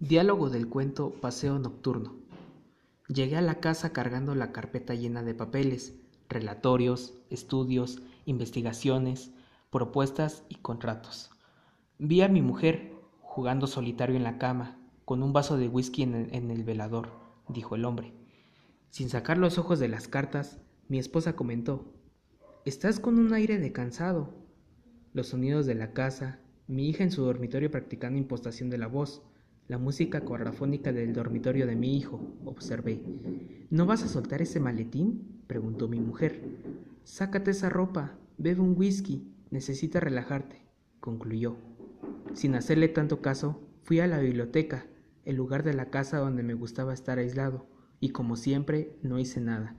Diálogo del cuento Paseo Nocturno. Llegué a la casa cargando la carpeta llena de papeles, relatorios, estudios, investigaciones, propuestas y contratos. Vi a mi mujer jugando solitario en la cama, con un vaso de whisky en el, velador, dijo el hombre. Sin sacar los ojos de las cartas, mi esposa comentó, Estás con un aire de cansado. Los sonidos de la casa, mi hija en su dormitorio practicando impostación de la voz, la música corrafónica del dormitorio de mi hijo, observé. ¿No vas a soltar ese maletín? preguntó mi mujer. Sácate esa ropa, bebe un whisky, necesitas relajarte, concluyó. Sin hacerle tanto caso, fui a la biblioteca, el lugar de la casa donde me gustaba estar aislado, y como siempre no hice nada.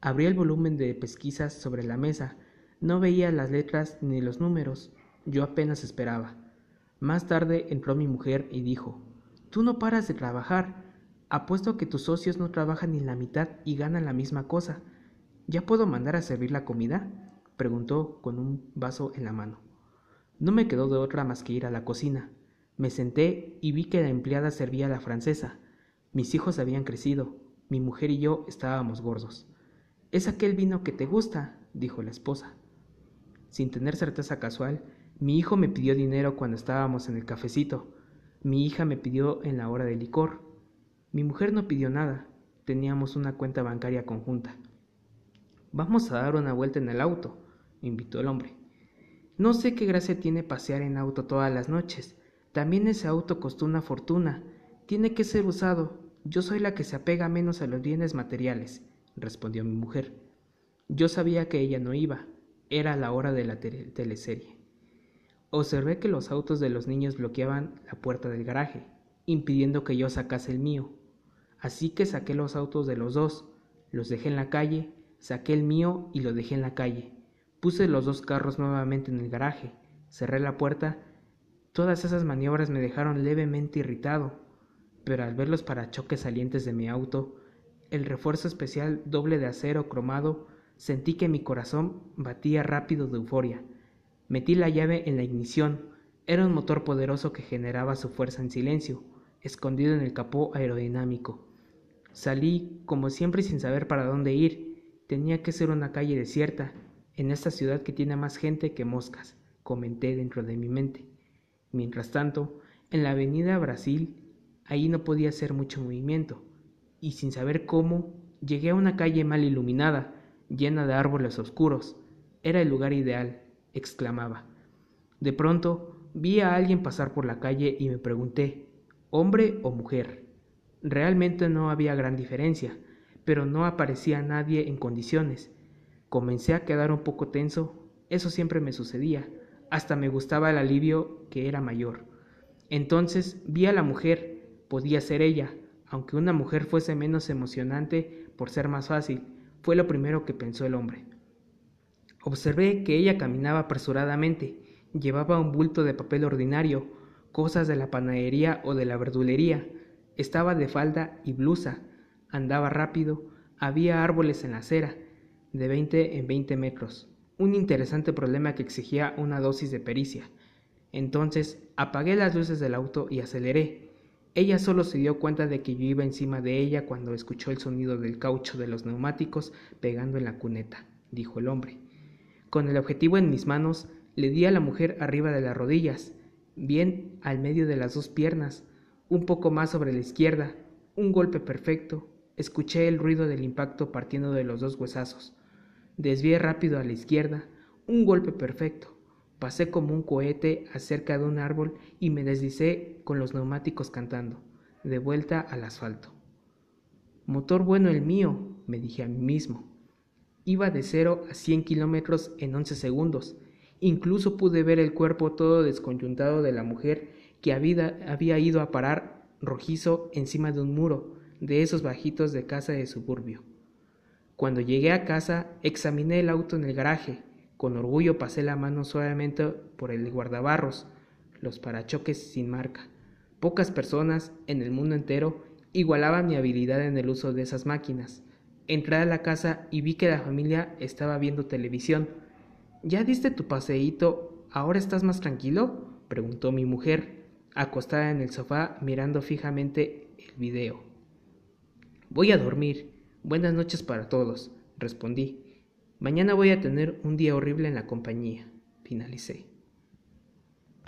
Abrí el volumen de pesquisas sobre la mesa, no veía las letras ni los números, yo apenas esperaba. Más tarde entró mi mujer y dijo Tú no paras de trabajar. Apuesto que tus socios no trabajan ni la mitad y ganan la misma cosa. ¿Ya puedo mandar a servir la comida? preguntó con un vaso en la mano. No me quedó de otra más que ir a la cocina. Me senté y vi que la empleada servía a la francesa. Mis hijos habían crecido. Mi mujer y yo estábamos gordos. Es aquel vino que te gusta, dijo la esposa. Sin tener certeza casual, mi hijo me pidió dinero cuando estábamos en el cafecito. Mi hija me pidió en la hora del licor. Mi mujer no pidió nada. Teníamos una cuenta bancaria conjunta. Vamos a dar una vuelta en el auto, invitó el hombre. No sé qué gracia tiene pasear en auto todas las noches. También ese auto costó una fortuna. Tiene que ser usado. Yo soy la que se apega menos a los bienes materiales, respondió mi mujer. Yo sabía que ella no iba. Era la hora de la teleserie. Observé que los autos de los niños bloqueaban la puerta del garaje, impidiendo que yo sacase el mío. Así que saqué los autos de los dos, los dejé en la calle, saqué el mío y lo dejé en la calle. Puse los dos carros nuevamente en el garaje, cerré la puerta. Todas esas maniobras me dejaron levemente irritado, pero al ver los parachoques salientes de mi auto, el refuerzo especial doble de acero cromado, sentí que mi corazón batía rápido de euforia. Metí la llave en la ignición. Era un motor poderoso que generaba su fuerza en silencio, escondido en el capó aerodinámico. Salí, como siempre, sin saber para dónde ir. Tenía que ser una calle desierta, en esta ciudad que tiene más gente que moscas, comenté dentro de mi mente. Mientras tanto, en la avenida Brasil, ahí no podía hacer mucho movimiento, y sin saber cómo, llegué a una calle mal iluminada, llena de árboles oscuros. Era el lugar ideal, exclamaba. De pronto vi a alguien pasar por la calle y me pregunté, ¿hombre o mujer? Realmente no había gran diferencia, pero no aparecía nadie en condiciones. Comencé a quedar un poco tenso, eso siempre me sucedía, hasta me gustaba el alivio que era mayor. Entonces vi a la mujer, podía ser ella, aunque una mujer fuese menos emocionante por ser más fácil, fue lo primero que pensó el hombre. Observé que ella caminaba apresuradamente, llevaba un bulto de papel ordinario, cosas de la panadería o de la verdulería, estaba de falda y blusa, andaba rápido, había árboles en la acera, de veinte en veinte metros, un interesante problema que exigía una dosis de pericia. Entonces apagué las luces del auto y aceleré. Ella solo se dio cuenta de que yo iba encima de ella cuando escuchó el sonido del caucho de los neumáticos pegando en la cuneta, dijo el hombre. Con el objetivo en mis manos, le di a la mujer arriba de las rodillas, bien al medio de las dos piernas, un poco más sobre la izquierda, un golpe perfecto. Escuché el ruido del impacto partiendo de los dos huesazos. Desvié rápido a la izquierda, un golpe perfecto. Pasé como un cohete acerca de un árbol y me deslicé con los neumáticos cantando, de vuelta al asfalto. Motor bueno el mío, me dije a mí mismo. Iba de 0 a 100 kilómetros en 11 segundos. Incluso pude ver el cuerpo todo desconyuntado de la mujer que había, había ido a parar rojizo encima de un muro, de esos bajitos de casa de suburbio. Cuando llegué a casa, examiné el auto en el garaje. Con orgullo pasé la mano suavemente por el guardabarros, los parachoques sin marca. Pocas personas en el mundo entero igualaban mi habilidad en el uso de esas máquinas. Entré a la casa y vi que la familia estaba viendo televisión. ¿Ya diste tu paseíto? ¿Ahora estás más tranquilo? preguntó mi mujer. acostada en el sofá mirando fijamente el video. Voy a dormir. Buenas noches para todos, respondí. Mañana voy a tener un día horrible en la compañía, finalicé.